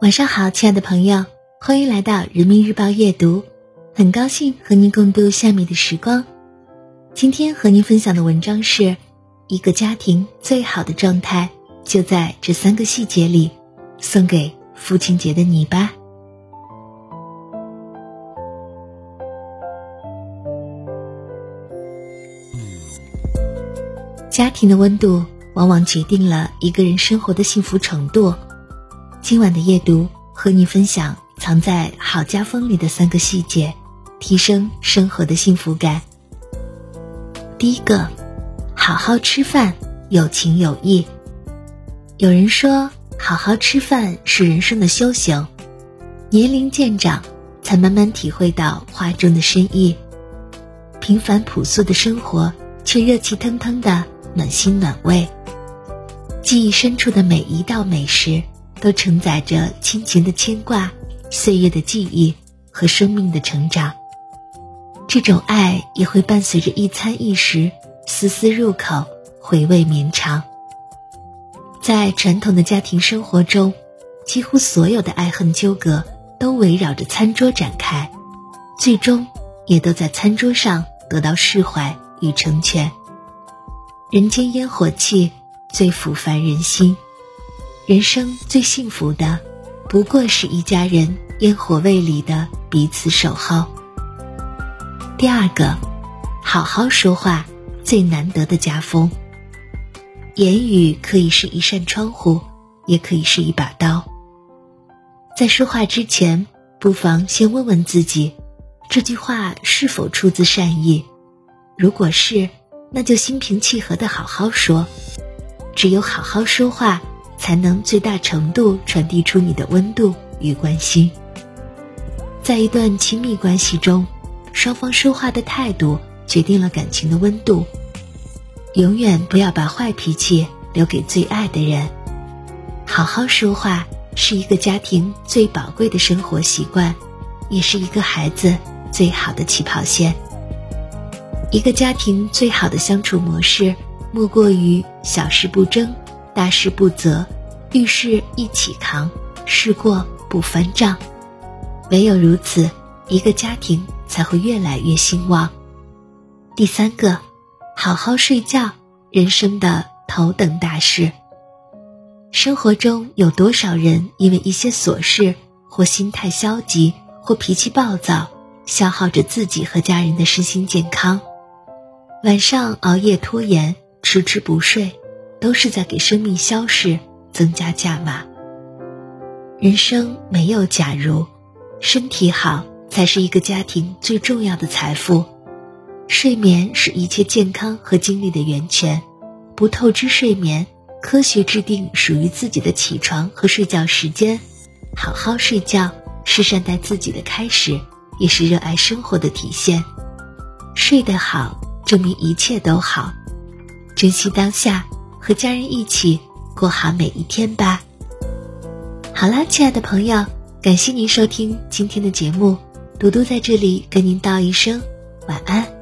晚上好，亲爱的朋友，欢迎来到人民日报阅读，很高兴和您共度下面的时光。今天和您分享的文章是：一个家庭最好的状态就在这三个细节里。送给父亲节的你吧。家庭的温度往往决定了一个人生活的幸福程度。今晚的夜读和你分享藏在好家风里的三个细节，提升生活的幸福感。第一个，好好吃饭，有情有义。有人说。好好吃饭是人生的修行，年龄渐长，才慢慢体会到话中的深意。平凡朴素的生活，却热气腾腾的暖心暖胃。记忆深处的每一道美食，都承载着亲情的牵挂、岁月的记忆和生命的成长。这种爱也会伴随着一餐一食，丝丝入口，回味绵长。在传统的家庭生活中，几乎所有的爱恨纠葛都围绕着餐桌展开，最终也都在餐桌上得到释怀与成全。人间烟火气最抚凡人心，人生最幸福的，不过是一家人烟火味里的彼此守候。第二个，好好说话，最难得的家风。言语可以是一扇窗户，也可以是一把刀。在说话之前，不妨先问问自己，这句话是否出自善意。如果是，那就心平气和的好好说。只有好好说话，才能最大程度传递出你的温度与关心。在一段亲密关系中，双方说话的态度决定了感情的温度。永远不要把坏脾气留给最爱的人。好好说话是一个家庭最宝贵的生活习惯，也是一个孩子最好的起跑线。一个家庭最好的相处模式，莫过于小事不争，大事不责，遇事一起扛，事过不翻账。唯有如此，一个家庭才会越来越兴旺。第三个。好好睡觉，人生的头等大事。生活中有多少人因为一些琐事，或心态消极，或脾气暴躁，消耗着自己和家人的身心健康？晚上熬夜拖延，迟迟不睡，都是在给生命消逝增加价码。人生没有假如，身体好才是一个家庭最重要的财富。睡眠是一切健康和精力的源泉，不透支睡眠，科学制定属于自己的起床和睡觉时间，好好睡觉是善待自己的开始，也是热爱生活的体现。睡得好，证明一切都好。珍惜当下，和家人一起过好每一天吧。好啦，亲爱的朋友，感谢您收听今天的节目，嘟嘟在这里跟您道一声晚安。